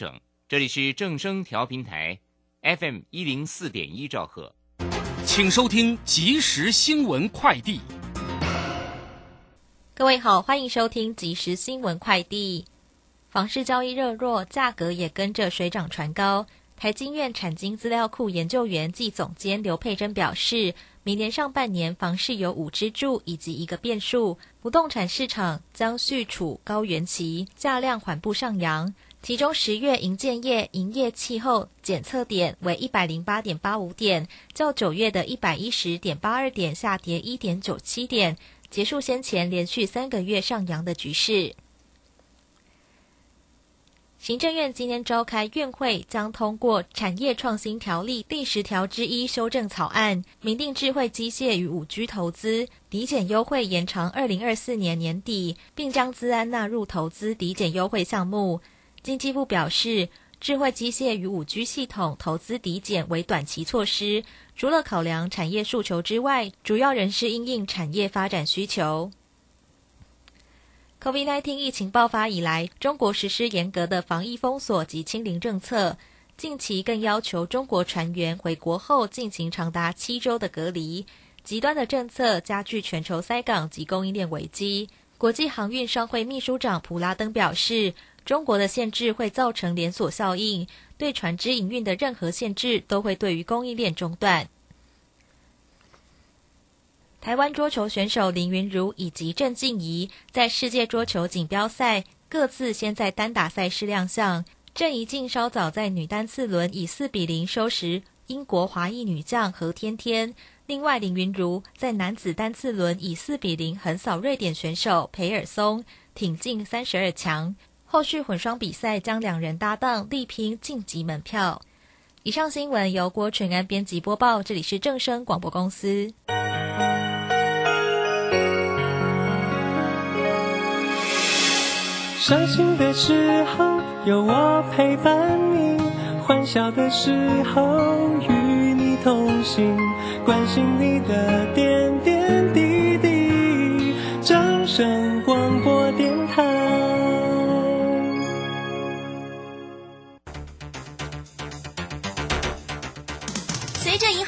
整。这里是正声调频台，FM 一零四点一兆赫，请收听即时新闻快递。各位好，欢迎收听即时新闻快递。房市交易热络，价格也跟着水涨船高。台经院产经资料库研究员暨总监刘佩珍表示，明年上半年房市有五支柱以及一个变数，不动产市场将续处高原期，价量缓步上扬。其中十月营建业营业气候检测点为一百零八点八五点，较九月的一百一十点八二点下跌一点九七点，结束先前连续三个月上扬的局势。行政院今天召开院会，将通过产业创新条例第十条之一修正草案，明定智慧机械与五 G 投资抵减优惠延长二零二四年年底，并将资安纳入投资抵减优惠项目。经济部表示，智慧机械与五 G 系统投资抵减为短期措施，除了考量产业诉求之外，主要仍是因应产业发展需求。COVID-19 疫情爆发以来，中国实施严格的防疫封锁及清零政策。近期更要求中国船员回国后进行长达七周的隔离。极端的政策加剧全球塞港及供应链危机。国际航运商会秘书长普拉登表示，中国的限制会造成连锁效应，对船只营运的任何限制都会对于供应链中断。台湾桌球选手林云如以及郑静怡在世界桌球锦标赛各自先在单打赛事亮相。郑怡静稍早在女单次轮以四比零收拾英国华裔女将何天天。另外，林云如在男子单次轮以四比零横扫瑞典选手培尔松，挺进三十二强。后续混双比赛将两人搭档力拼晋级门票。以上新闻由郭纯安编辑播报，这里是正声广播公司。伤心的时候有我陪伴你，欢笑的时候与你同行，关心你的点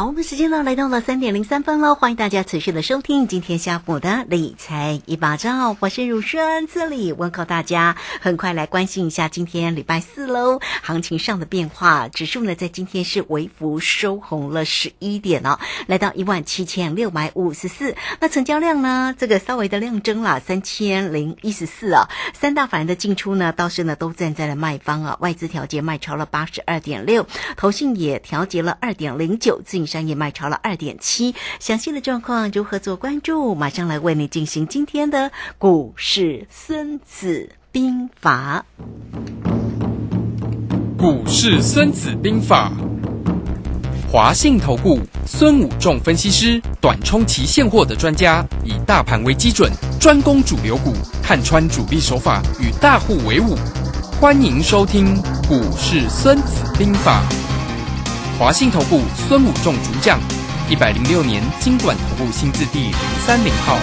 好，我们时间呢来到了三点零三分喽，欢迎大家持续的收听今天下午的理财一把照，我是如轩，这里问候大家。很快来关心一下今天礼拜四喽，行情上的变化，指数呢在今天是微幅收红了十一点哦，来到一万七千六百五十四。那成交量呢，这个稍微的量增了三千零一十四啊。三大法人的进出呢，倒是呢都站在了卖方啊，外资调节卖超了八十二点六，投信也调节了二点零九，自营商业卖超了二点七。详细的状况如何做关注？马上来为你进行今天的股市孙子兵法。股市孙子兵法，华信投顾孙武仲分析师，短冲期现货的专家，以大盘为基准，专攻主流股，看穿主力手法，与大户为伍。欢迎收听股市孙子兵法。华信投顾孙武仲主讲，一百零六年经管投顾新字第零三零号。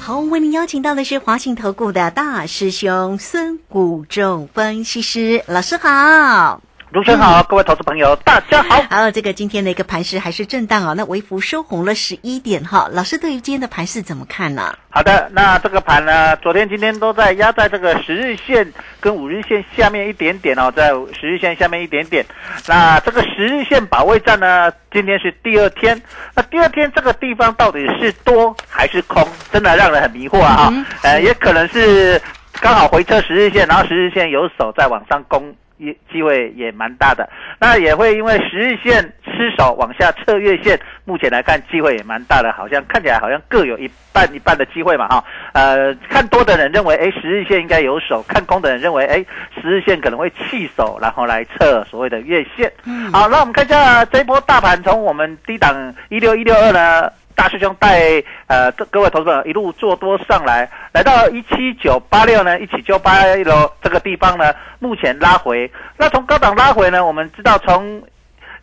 好，为您邀请到的是华信投顾的大师兄孙武仲分析师老师好。卢轩好，各位投资朋友，大家好。好，这个今天的一个盘势还是震荡哦，那微幅收红了十一点哈。老师对于今天的盘势怎么看呢？好的，那这个盘呢，昨天、今天都在压在这个十日线跟五日线下面一点点哦，在十日线下面一点点。那这个十日线保卫战呢，今天是第二天。那第二天这个地方到底是多还是空，真的让人很迷惑啊！嗯呃，也可能是刚好回撤十日线，然后十日线有手在往上攻。也机会也蛮大的，那也会因为十日线失守往下测月线，目前来看机会也蛮大的，好像看起来好像各有一半一半的机会嘛哈。呃，看多的人认为，哎，十日线应该有手；看空的人认为，哎，十日线可能会弃手，然后来测所谓的月线。嗯好，那我们看一下这一波大盘从我们低档一六一六二呢。大师兄带呃各各位投资者一路做多上来，来到一七九八六呢，一起就八六这个地方呢，目前拉回。那从高档拉回呢，我们知道从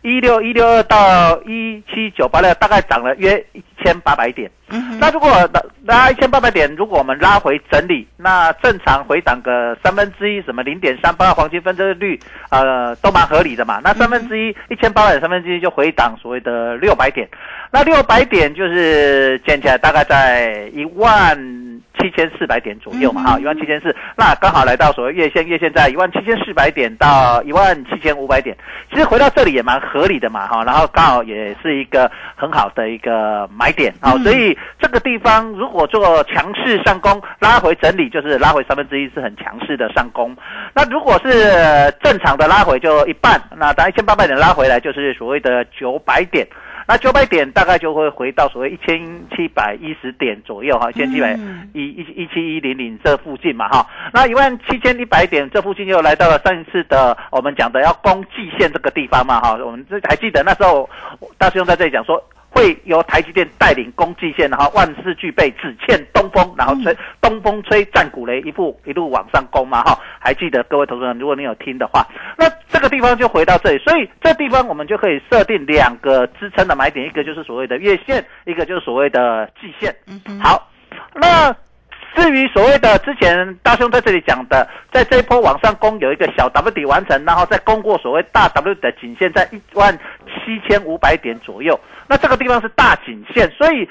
一六一六二到一七九八六，大概涨了约一千八百点。那如果拉拉一千八百点，如果我们拉回整理，那正常回档个三分之一，什么零点三八黄金分割率，呃，都蛮合理的嘛。那三分之一一千八百点三分之一就回档所谓的六百点，那六百点就是减起来大概在一万七千四百点左右嘛，哈，一万七千四，那刚好来到所谓月线，月线在一万七千四百点到一万七千五百点，其实回到这里也蛮合理的嘛，哈，然后刚好也是一个很好的一个买点，好，所以这个地方如果做强势上攻，拉回整理就是拉回三分之一是很强势的上攻，那如果是正常的拉回就一半，那当一千八百点拉回来就是所谓的九百点。那九百点大概就会回到所谓一千七百一十点左右哈，一千七百一一一七一零零这附近嘛哈。那一万七千一百点这附近又来到了上一次的我们讲的要攻季线这个地方嘛哈。我们这还记得那时候大师兄在这里讲说。会由台积电带领攻击线，然后万事俱备，只欠东风，然后吹东风吹战鼓擂，一步一路往上攻嘛哈。还记得各位投资人，如果你有听的话，那这个地方就回到这里，所以这地方我们就可以设定两个支撑的买点，一个就是所谓的月线，一个就是所谓的季线。好，那。至于所谓的之前大兄在这里讲的，在这一波往上攻有一个小 W 底完成，然后再攻过所谓大 W 的颈线，在一万七千五百点左右。那这个地方是大颈线，所以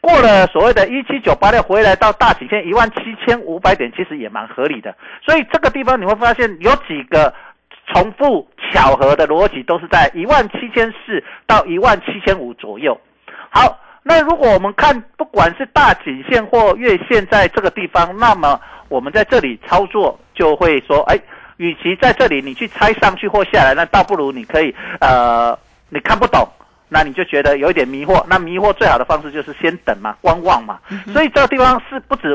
过了所谓的一七九八六回来到大颈线一万七千五百点，其实也蛮合理的。所以这个地方你会发现有几个重复巧合的逻辑，都是在一万七千四到一万七千五左右。好。那如果我们看，不管是大颈线或月线在这个地方，那么我们在这里操作就会说，哎，与其在这里你去猜上去或下来，那倒不如你可以，呃，你看不懂，那你就觉得有一点迷惑。那迷惑最好的方式就是先等嘛，观望嘛。所以这个地方是不止。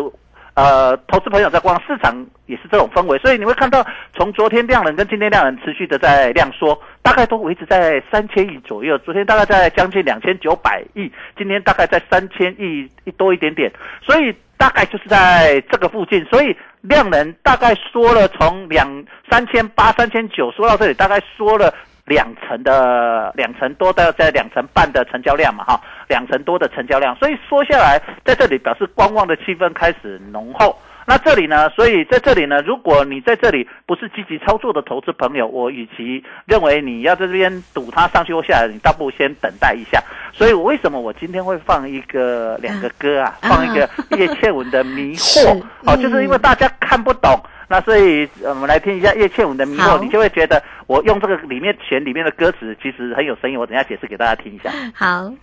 呃，投资朋友在逛市场也是这种氛围，所以你会看到从昨天量能跟今天量能持续的在量缩，大概都维持在三千亿左右。昨天大概在将近两千九百亿，今天大概在三千亿一多一点点，所以大概就是在这个附近。所以量能大概缩了从两三千八、三千九缩到这里，大概缩了。两成的两成多的在两成半的成交量嘛，哈，两成多的成交量，所以说下来在这里表示观望的气氛开始浓厚。那这里呢，所以在这里呢，如果你在这里不是积极操作的投资朋友，我与其认为你要在这边赌它上去或下来，你倒不如先等待一下。所以，我为什么我今天会放一个两个歌啊，放一个叶倩文的《迷惑》哦，就是因为大家看不懂。那所以，我们来听一下叶倩文的《迷惑》，你就会觉得我用这个里面选里面的歌词其实很有深意。我等一下解释给大家听一下。好。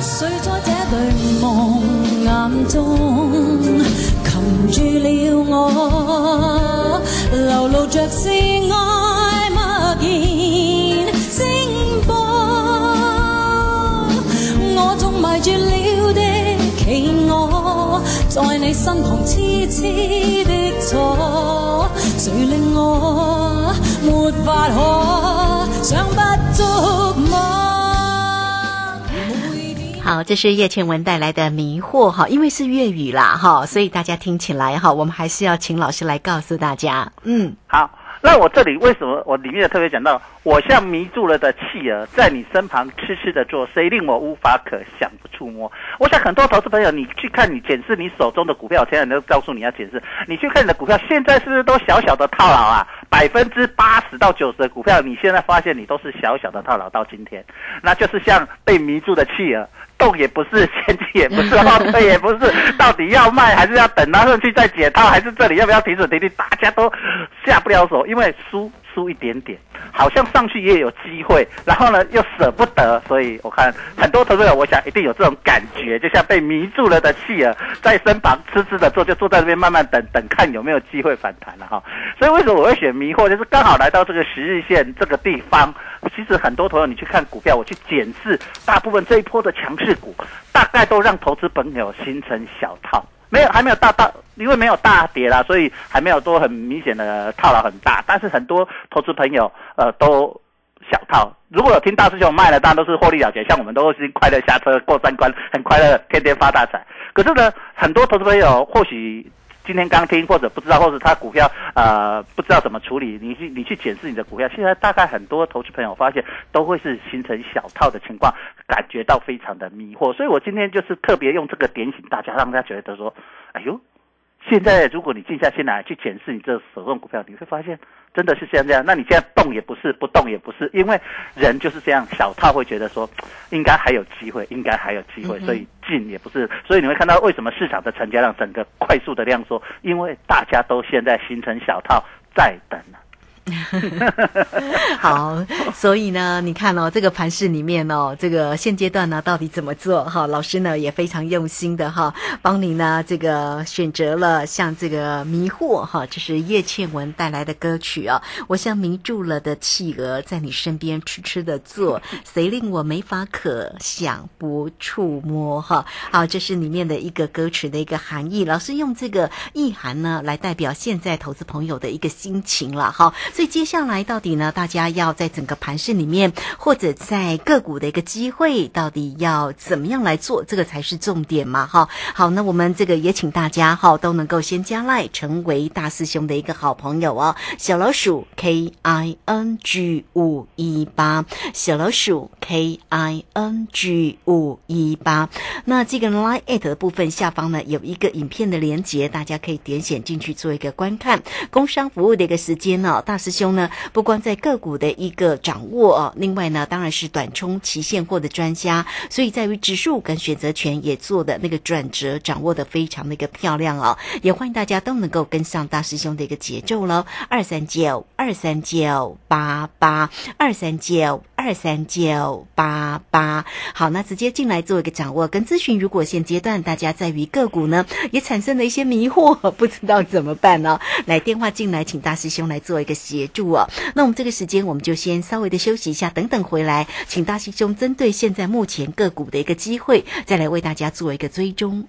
谁在这对梦眼中擒住了我？流露着是爱，默然声波。我种埋住了的企鹅，在你身旁痴痴的坐，谁令我没法可想不足？好，这是叶倩文带来的迷惑哈，因为是粤语啦哈，所以大家听起来哈，我们还是要请老师来告诉大家。嗯，好，那我这里为什么我里面特别讲到，我像迷住了的企鹅，在你身旁痴痴的坐，谁令我无法可想不触摸？我想很多投资朋友，你去看你检视你手中的股票，前两天都告诉你要检视，你去看你的股票，现在是不是都小小的套牢啊？百分之八十到九十的股票，你现在发现你都是小小的套牢到今天，那就是像被迷住的企鹅。动也不是，前进也不是，后退也不是，到底要卖还是要等拿上去再解套，还是这里要不要停止停利？大家都下不了手，因为输输一点点，好像上去也有机会，然后呢又舍不得，所以我看很多投资者，我想一定有这种感觉，就像被迷住了的企鹅，在身旁痴痴的坐，就坐在那边慢慢等等看有没有机会反弹了哈。所以为什么我会选迷惑，就是刚好来到这个十日线这个地方。其实很多朋友，你去看股票，我去检视，大部分这一波的强势股，大概都让投资朋友形成小套，没有还没有大大，因为没有大跌啦，所以还没有多很明显的套牢很大。但是很多投资朋友，呃，都小套。如果有听大师兄卖了，当然都是获利了结，像我们都是快乐下车过三关，很快乐，天天发大财。可是呢，很多投资朋友或许。今天刚听或者不知道，或者他股票呃不知道怎么处理，你去你去检视你的股票，现在大概很多投资朋友发现都会是形成小套的情况，感觉到非常的迷惑，所以我今天就是特别用这个点醒大家，让大家觉得说，哎呦。现在，如果你静下心来去检视你这手中股票，你会发现真的是像这样。那你现在动也不是，不动也不是，因为人就是这样，小套会觉得说应该还有机会，应该还有机会，所以进也不是。所以你会看到为什么市场的成交量整个快速的量缩，因为大家都现在形成小套在等了。好，所以呢，你看哦，这个盘市里面哦，这个现阶段呢，到底怎么做？哈，老师呢也非常用心的哈，帮你呢这个选择了像这个迷惑哈，这是叶倩文带来的歌曲啊。我像迷住了的企鹅，在你身边痴痴的坐，谁令我没法可想不触摸？哈，好，这是里面的一个歌词的一个含义。老师用这个意涵呢，来代表现在投资朋友的一个心情了哈。所以接下来到底呢？大家要在整个盘市里面，或者在个股的一个机会，到底要怎么样来做？这个才是重点嘛！哈，好，那我们这个也请大家哈都能够先加赖，成为大师兄的一个好朋友哦。小老鼠 K I N G 五一八，小老鼠 K I N G 五一八。那这个 Line at 的部分下方呢有一个影片的连接，大家可以点选进去做一个观看。工商服务的一个时间呢，大。师兄呢，不光在个股的一个掌握哦，另外呢，当然是短冲期现货的专家，所以在于指数跟选择权也做的那个转折掌握的非常的一个漂亮哦，也欢迎大家都能够跟上大师兄的一个节奏喽，二三九二三九八八二三九二三九八八，好，那直接进来做一个掌握跟咨询。如果现阶段大家在于个股呢，也产生了一些迷惑，不知道怎么办呢？来电话进来，请大师兄来做一个。协助哦，那我们这个时间我们就先稍微的休息一下，等等回来，请大师兄针对现在目前个股的一个机会，再来为大家做一个追踪。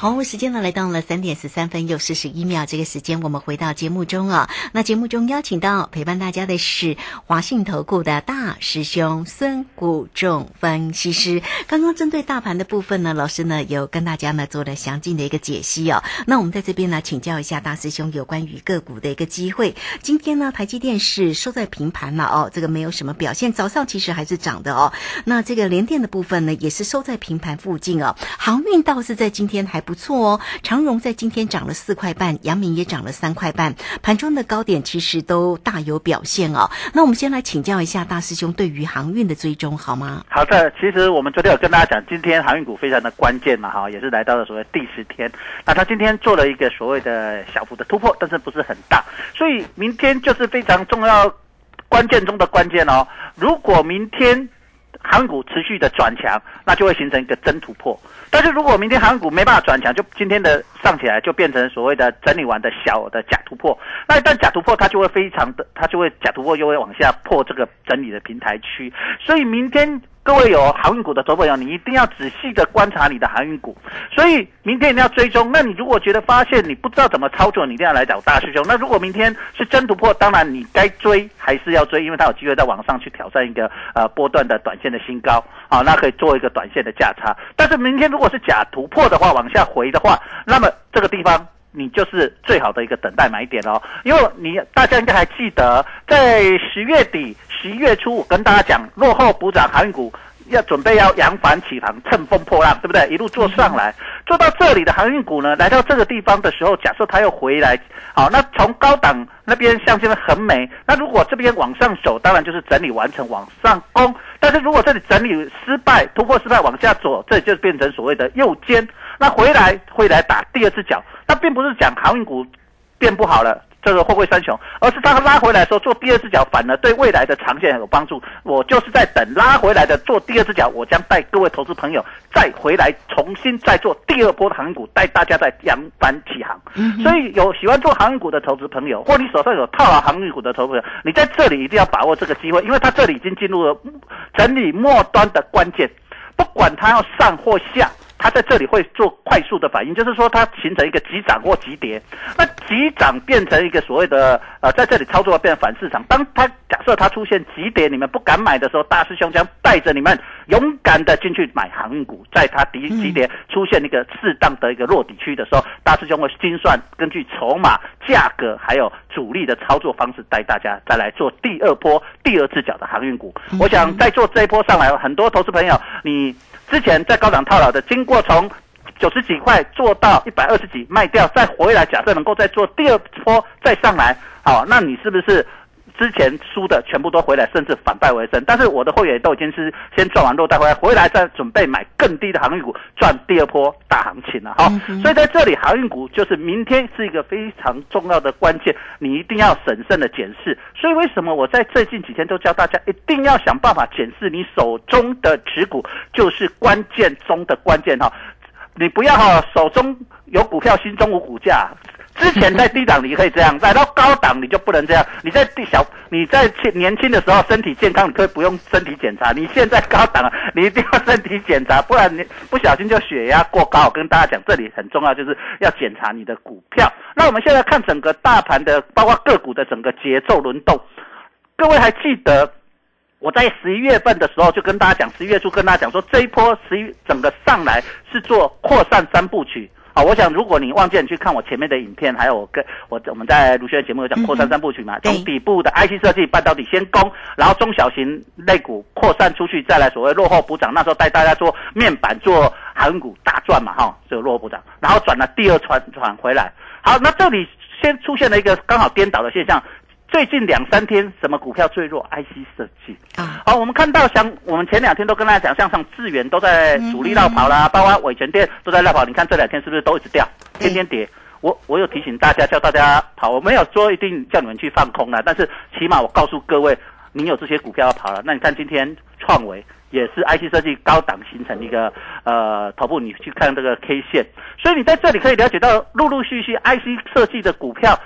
好，时间呢来到了三点十三分又四十一秒，这个时间我们回到节目中啊。那节目中邀请到陪伴大家的是华信投顾的大师兄孙谷仲分析师。刚刚针对大盘的部分呢，老师呢有跟大家呢做了详尽的一个解析哦。那我们在这边呢请教一下大师兄有关于个股的一个机会。今天呢台积电是收在平盘了哦，这个没有什么表现。早上其实还是涨的哦。那这个联电的部分呢也是收在平盘附近哦。航运倒是在今天还。不错哦，长荣在今天涨了四块半，阳明也涨了三块半，盘中的高点其实都大有表现哦。那我们先来请教一下大师兄对于航运的追踪好吗？好的，其实我们昨天有跟大家讲，今天航运股非常的关键嘛，哈，也是来到了所谓第十天。那他今天做了一个所谓的小幅的突破，但是不是很大，所以明天就是非常重要关键中的关键哦。如果明天航股持续的转强，那就会形成一个真突破。但是如果明天航股没办法转强，就今天的上起来就变成所谓的整理完的小的假突破。那一旦假突破，它就会非常的，它就会假突破又会往下破这个整理的平台区。所以明天。各位有航运股的投朋友，你一定要仔细的观察你的航运股。所以明天一定要追踪。那你如果觉得发现你不知道怎么操作，你一定要来找大师兄。那如果明天是真突破，当然你该追还是要追，因为它有机会在往上去挑战一个呃波段的短线的新高啊，那可以做一个短线的价差。但是明天如果是假突破的话，往下回的话，那么这个地方你就是最好的一个等待买点哦。因为你大家应该还记得，在十月底。十一月初，我跟大家讲，落后补涨航运股要准备要扬帆起航，乘风破浪，对不对？一路做上来，做到这里的航运股呢，来到这个地方的时候，假设它又回来，好，那从高档那边向这边很美，那如果这边往上走，当然就是整理完成往上攻。但是如果这里整理失败，突破失败往下走，这就变成所谓的右肩，那回来会来打第二只脚，那并不是讲航运股变不好了。这个货柜三雄，而是它拉回来的时候做第二只脚，反而对未来的长线有帮助。我就是在等拉回来的做第二只脚，我将带各位投资朋友再回来重新再做第二波的航运股，带大家再扬帆起航。所以有喜欢做航运股的投资朋友，或你手上有套牢航运股的投资朋友，你在这里一定要把握这个机会，因为它这里已经进入了整理末端的关键，不管它要上或下。它在这里会做快速的反应，就是说它形成一个急涨或急跌，那急涨变成一个所谓的呃，在这里操作变反市场。当它假设它出现急跌，你们不敢买的时候，大师兄将带着你们勇敢的进去买航运股。在它急急跌出现一个适当的一个落底区的时候，大师兄会精算根据筹码、价格还有主力的操作方式，带大家再来做第二波、第二次脚的航运股。我想在做这一波上来，很多投资朋友你。之前在高档套牢的，经过从九十几块做到一百二十几卖掉，再回来，假设能够再做第二波再上来，好，那你是不是？之前输的全部都回来，甚至反败为胜。但是我的会员都已经是先赚完肉带回来，回来再准备买更低的航运股，赚第二波大行情了哈。所以在这里，航运股就是明天是一个非常重要的关键，你一定要审慎的检视。所以为什么我在最近几天都教大家一定要想办法检视你手中的持股，就是关键中的关键哈。你不要哈手中有股票，心中无股价。之前在低档你可以这样，来到高档你就不能这样。你在低小，你在年轻的时候身体健康，你可以不用身体检查。你现在高档了，你一定要身体检查，不然你不小心就血压过高。我跟大家讲，这里很重要，就是要检查你的股票。那我们现在看整个大盘的，包括个股的整个节奏轮动。各位还记得我在十一月份的时候就跟大家讲，十一月初跟大家讲说，这一波十一整个上来是做扩散三部曲。好，我想如果你忘记你去看我前面的影片，还有我跟我我们在卢轩的节目有讲扩散三部曲嘛，从底部的 IC 设计半导体先攻，然后中小型类股扩散出去，再来所谓落后补涨，那时候带大家做面板做航股大赚嘛，哈，就落后补涨，然后转了第二船转回来。好，那这里先出现了一个刚好颠倒的现象。最近两三天，什么股票最弱？IC 设计啊。好，我们看到像我们前两天都跟大家讲，像上智源都在主力绕跑啦，包括伟全店都在绕跑。你看这两天是不是都一直掉，天天跌？我我有提醒大家，叫大家跑，我没有说一定叫你们去放空了，但是起码我告诉各位，你有这些股票要跑了。那你看今天创维也是 IC 设计高档形成一个呃头部，你去看这个 K 线，所以你在这里可以了解到，陆陆续续 IC 设计的股票。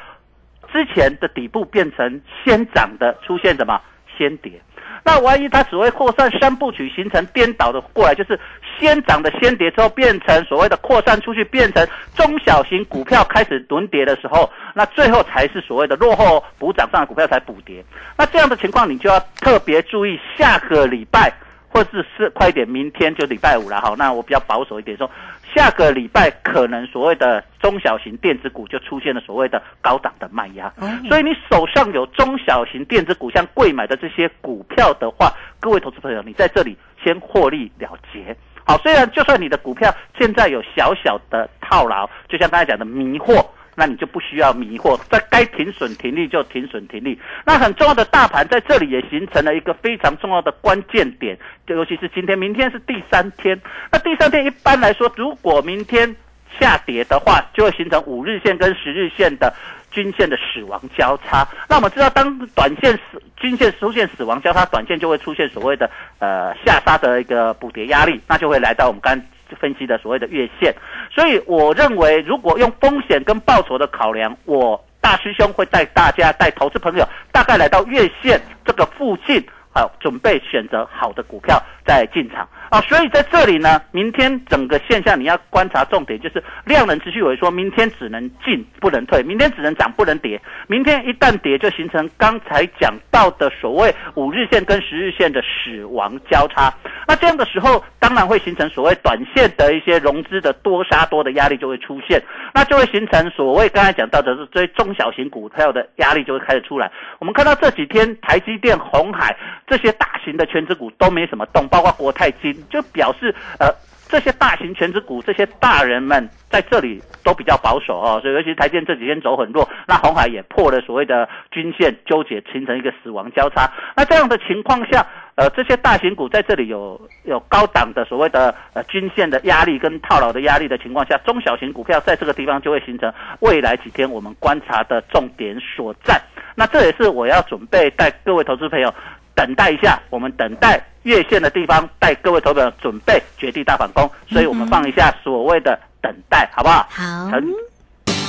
之前的底部变成先涨的，出现什么先跌？那万一它只会扩散三部曲形成颠倒的过来，就是先涨的先跌之后变成所谓的扩散出去，变成中小型股票开始轮跌的时候，那最后才是所谓的落后补涨上的股票才补跌。那这样的情况你就要特别注意，下个礼拜或者是快一点，明天就礼拜五了哈。那我比较保守一点说。下个礼拜可能所谓的中小型电子股就出现了所谓的高档的卖压，所以你手上有中小型电子股，像贵买的这些股票的话，各位投资朋友，你在这里先获利了结。好，虽然就算你的股票现在有小小的套牢，就像刚才讲的迷惑。那你就不需要迷惑，在该停损停利就停损停利。那很重要的大盘在这里也形成了一个非常重要的关键点，就尤其是今天、明天是第三天。那第三天一般来说，如果明天下跌的话，就会形成五日线跟十日线的均线的死亡交叉。那我们知道，当短线死均线出现死亡交叉，短线就会出现所谓的呃下杀的一个补跌压力，那就会来到我们刚分析的所谓的月线。所以我认为，如果用风险跟报酬的考量，我大师兄会带大家带投资朋友大概来到月线这个附近。好，准备选择好的股票再进场啊！所以在这里呢，明天整个现象你要观察重点就是量能持续萎缩，明天只能进不能退，明天只能涨不能跌。明天一旦跌，就形成刚才讲到的所谓五日线跟十日线的死亡交叉。那这样的时候，当然会形成所谓短线的一些融资的多杀多的压力就会出现，那就会形成所谓刚才讲到的是追中小型股票的压力就会开始出来。我们看到这几天台积电、红海。这些大型的全职股都没什么动，包括国泰金，就表示呃，这些大型全职股，这些大人们在这里都比较保守哦，所以尤其台电这几天走很弱，那红海也破了所谓的均线纠结，形成一个死亡交叉。那这样的情况下，呃，这些大型股在这里有有高档的所谓的呃均线的压力跟套牢的压力的情况下，中小型股票在这个地方就会形成未来几天我们观察的重点所在。那这也是我要准备带各位投资朋友。等待一下，我们等待月线的地方，带各位投票准备绝地大反攻，所以我们放一下所谓的等待，好不好？好。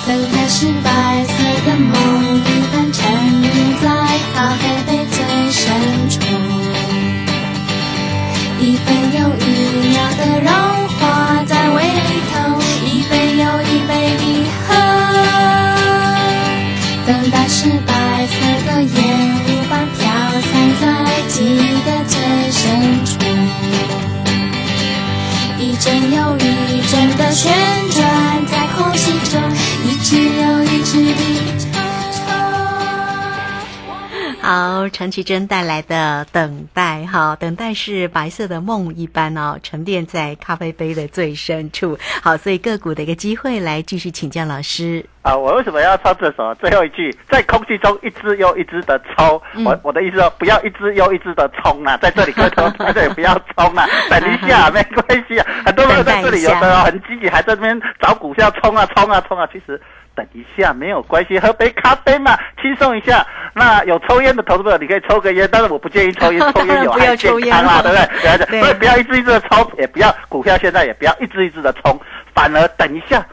等待是白色的梦，一般沉浸在咖啡杯最深全好，陈绮贞带来的等待，哈，等待是白色的梦一般哦，沉淀在咖啡杯的最深处。好，所以个股的一个机会，来继续请教老师。啊，我为什么要唱这首？最后一句，在空气中一只又一只的抽。我我的意思说，不要一只又一只的冲啊，在这里磕头，在这里不要冲啊，等一下 没关系啊。很多人在这里有的很积极，还在这边找股票冲啊冲啊冲啊，其实。等一下，没有关系，喝杯咖啡嘛，轻松一下。那有抽烟的投资者，你可以抽个烟，但是我不建议抽烟，抽烟有害健康啊，对不对？所以不要一支一支的抽，也不要股票现在也不要一支一支的冲，反而等一下。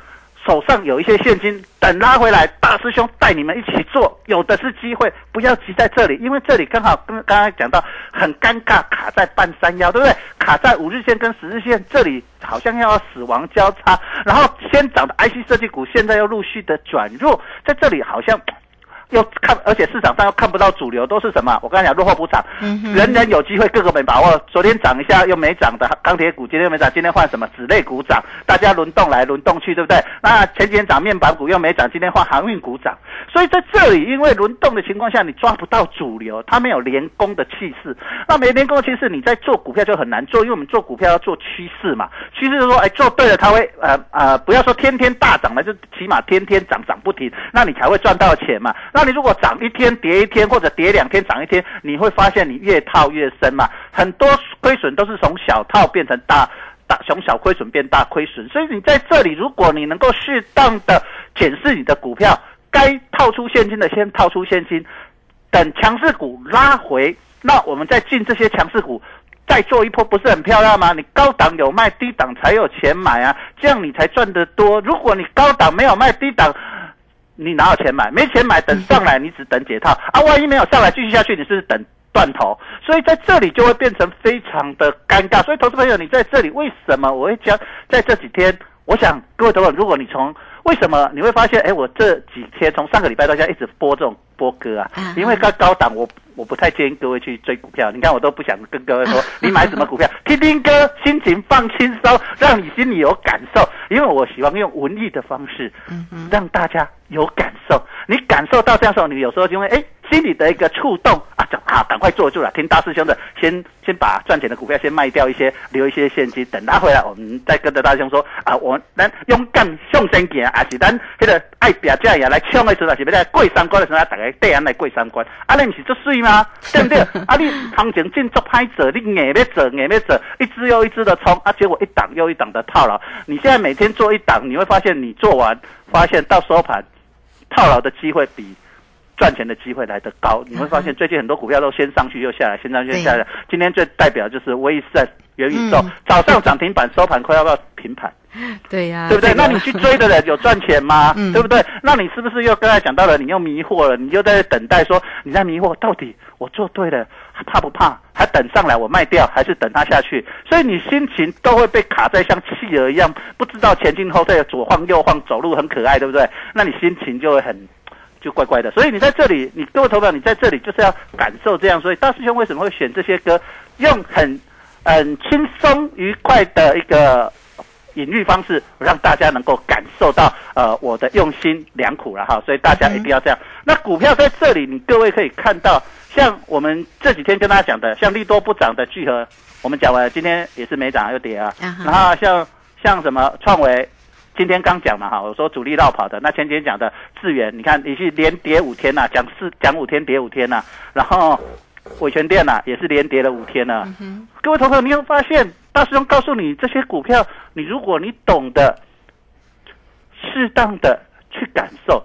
手上有一些现金，等拉回来，大师兄带你们一起做，有的是机会，不要急在这里，因为这里刚好跟刚刚讲到很尴尬，卡在半山腰，对不对？卡在五日线跟十日线这里，好像要死亡交叉，然后先涨的 IC 设计股，现在又陆续的转弱，在这里好像。又看，而且市场上又看不到主流都是什么？我刚才讲落后补涨，人人有机会，个个没把握。昨天涨一下又没涨的钢铁股，今天又没涨，今天换什么？纸类股涨，大家轮动来轮动去，对不对？那前几天涨面板股又没涨，今天换航运股涨。所以在这里，因为轮动的情况下，你抓不到主流，它没有连攻的气势。那没连攻的气势，你在做股票就很难做，因为我们做股票要做趋势嘛。趋势是说，哎，做对了，它会呃呃，不要说天天大涨了，就起码天天涨涨不停，那你才会赚到钱嘛。那你如果涨一天跌一天，或者跌两天涨一天，你会发现你越套越深嘛。很多亏损都是从小套变成大大，从小亏损变大亏损。所以你在这里，如果你能够适当的检视你的股票，该套出现金的先套出现金，等强势股拉回，那我们再进这些强势股，再做一波，不是很漂亮吗？你高档有卖，低档才有钱买啊，这样你才赚得多。如果你高档没有卖，低档。你哪有钱买？没钱买，等上来你只等解套啊！万一没有上来继续下去，你是等断头。所以在这里就会变成非常的尴尬。所以投资朋友，你在这里为什么我会讲？在这几天，我想各位投资如果你从为什么你会发现，哎，我这几天从上个礼拜到现在一直播这种播歌啊？因为高高档我。我不太建议各位去追股票，你看我都不想跟各位说你买什么股票，听听歌，心情放轻松，让你心里有感受。因为我喜欢用文艺的方式，让大家有感受。你感受到这样时候，你有时候就会哎。心里的一个触动啊，就啊，赶快坐住了。听大师兄的，先先把赚钱的股票先卖掉一些，留一些现金，等他回来，我们再跟着大师兄说啊，我咱勇敢向前行，还是咱那个爱表价也来冲的时候，是不是过三关的时候，大家带人来过三关？啊，你不是做水吗？对不对？啊，你行情进做拍走，你硬要走，硬要走，一只又一只的冲，啊，结果一档又一档的套牢。你现在每天做一档，你会发现你做完，发现到收盘。套牢的机会比赚钱的机会来得高。你会发现最近很多股票都先上去又下来，先上去又下来。今天最代表就是威盛、元宇宙，早上涨停板，收盘快要不要平盘？对呀、对不对？那你去追的人有赚钱吗？嗯对不对？那你是不是又刚才讲到了，你又迷惑了，你又在等待说你在迷惑，到底我做对了，怕不怕？还等上来我卖掉，还是等它下去？所以你心情都会被卡在像企鹅一样，不知道前进后退，左晃右晃，走路很可爱，对不对？那你心情就会很。就怪怪的，所以你在这里，你各位投票，你在这里就是要感受这样。所以大师兄为什么会选这些歌，用很很轻松愉快的一个隐喻方式，让大家能够感受到呃我的用心良苦了哈，所以大家一定要这样。那股票在这里，你各位可以看到，像我们这几天跟大家讲的，像利多不涨的聚合，我们讲完了，今天也是没涨又跌啊。然后像像什么创维，今天刚讲了哈，我说主力绕跑的，那前几天讲的智源，你看你是连跌五天呐、讲四讲五天跌五天呐、然后伟权店呐、也是连跌了五天了、各位同学，你有发现大师兄告诉你这些股票，你如果你懂得适当的去感受，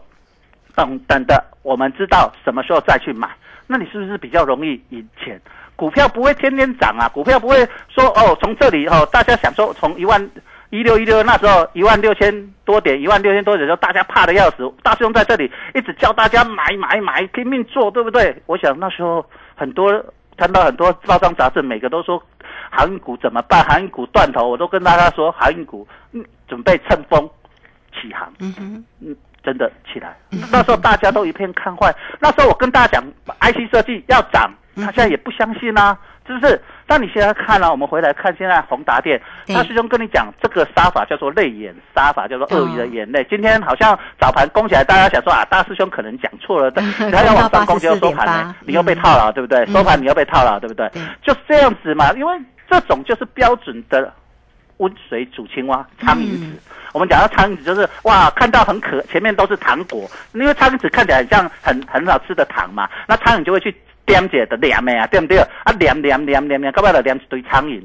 等等的我们知道什么时候再去买，那你是不是比较容易赢钱？股票不会天天涨啊，股票不会说哦，从这里哦，大家想说从一万一六一六那时候一万六千多点，一万六千多点的时候，大家怕的要死。大师兄在这里一直叫大家买买买，拼命做，对不对？我想那时候很多看到很多报章杂志，每个都说航运股怎么办？航运股断头，我都跟大家说航运股嗯准备乘风起航。嗯哼，嗯，真的起来。那时候大家都一片看坏，那时候我跟大家讲，IC 设计要涨，嗯大家也不相信啊，是不是？那你现在看了、我们回来看现在宏达电，对大师兄跟你讲，这个杀法叫做泪眼杀法，叫做鳄鱼的眼哦泪。今天好像早盘攻起来，大家想说啊，大师兄可能讲错了，但他要往上攻，结果收盘呢，你又被套牢，对不对？收盘你又被套牢，对不对？对就是这样子嘛，因为这种就是标准的温水煮青蛙，苍蝇子。嗯我们讲到苍蝇子，就是哇，看到很可，前面都是糖果，因为苍蝇子看起来很像很很好吃的糖嘛，那苍蝇就会去掂解的黏的呀，对不对？啊，黏黏黏黏黏，到尾就黏一堆苍蝇。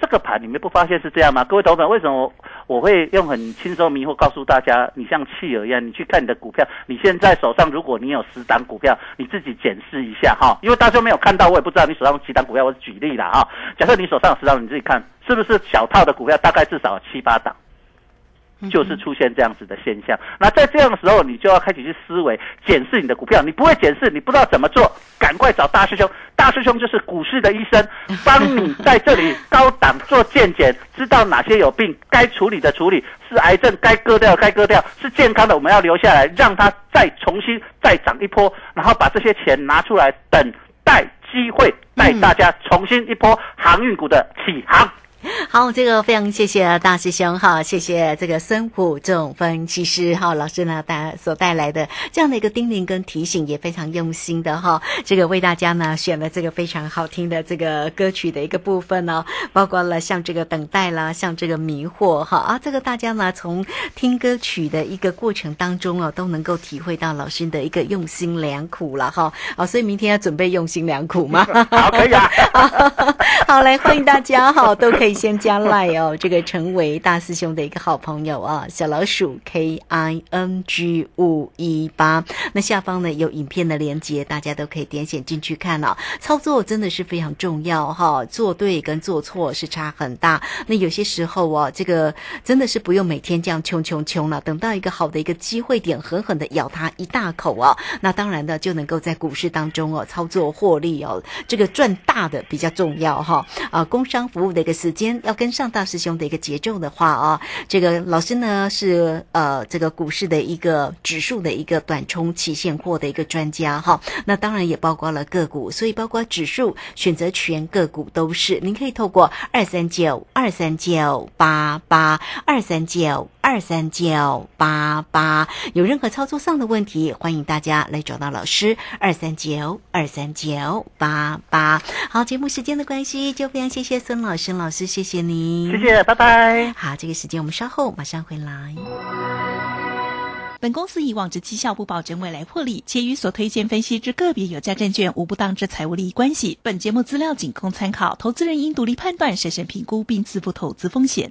这个盘你们不发现是这样吗？各位投粉，为什么我会用很轻松迷惑告诉大家，你像企鹅一样，你去看你的股票，你现在手上如果你有十档股票，你自己检视一下哈，因为大家没有看到，我也不知道你手上有几档股票，我举例啦哈。假设你手上有十档，你自己看是不是小套的股票，大概至少七八档。就是出现这样子的现象。那在这样的时候，你就要开始去思维检视你的股票。你不会检视，你不知道怎么做，赶快找大师兄。大师兄就是股市的医生，帮你在这里高档做健检，知道哪些有病该处理的处理，是癌症该割掉的该割掉，是健康的我们要留下来，让它再重新再涨一波，然后把这些钱拿出来，等待机会带大家重新一波航运股的起航。好，这个非常谢谢大师兄哈，谢谢这个孙虎仲分析师哈老师呢带所带来的这样的一个叮咛跟提醒，也非常用心的哈，这个为大家呢选了这个非常好听的这个歌曲的一个部分哦，包括了像这个等待啦，像这个迷惑哈啊，这个大家呢从听歌曲的一个过程当中哦，都能够体会到老师的一个用心良苦了哈啊，所以明天要准备用心良苦吗？好，可以啊。好，来欢迎大家哈，都可以先加 line 哦，这个成为大师兄的一个好朋友啊，小老鼠 K I N G 五一八。那下方呢有影片的连接，大家都可以点选进去看哦。操作真的是非常重要哈，做对跟做错是差很大。那有些时候哦，这个真的是不用每天这样冲冲冲了，等到一个好的一个机会点，狠狠的咬它一大口哦，那当然的就能够在股市当中哦操作获利哦，这个赚大的比较重要哈。啊，工商服务的一个时间要跟上大师兄的一个节奏的话啊，这个老师呢是呃这个股市的一个指数的一个短冲期现货的一个专家哈。那当然也包括了个股，所以包括指数、选择权个股都是。您可以透过二三九二三九八八二三九二三九八八，有任何操作上的问题，欢迎大家来找到老师二三九二三九八八。好，节目时间的关系，就非常谢谢孙老师，老师谢谢您，谢谢，拜拜。好，这个时间我们稍后马上回来。本公司以往之绩效不保证未来获利，且与所推荐分析之个别有价证券无不当之财务利益关系。本节目资料仅供参考，投资人应独立判断、审慎评估并自负投资风险。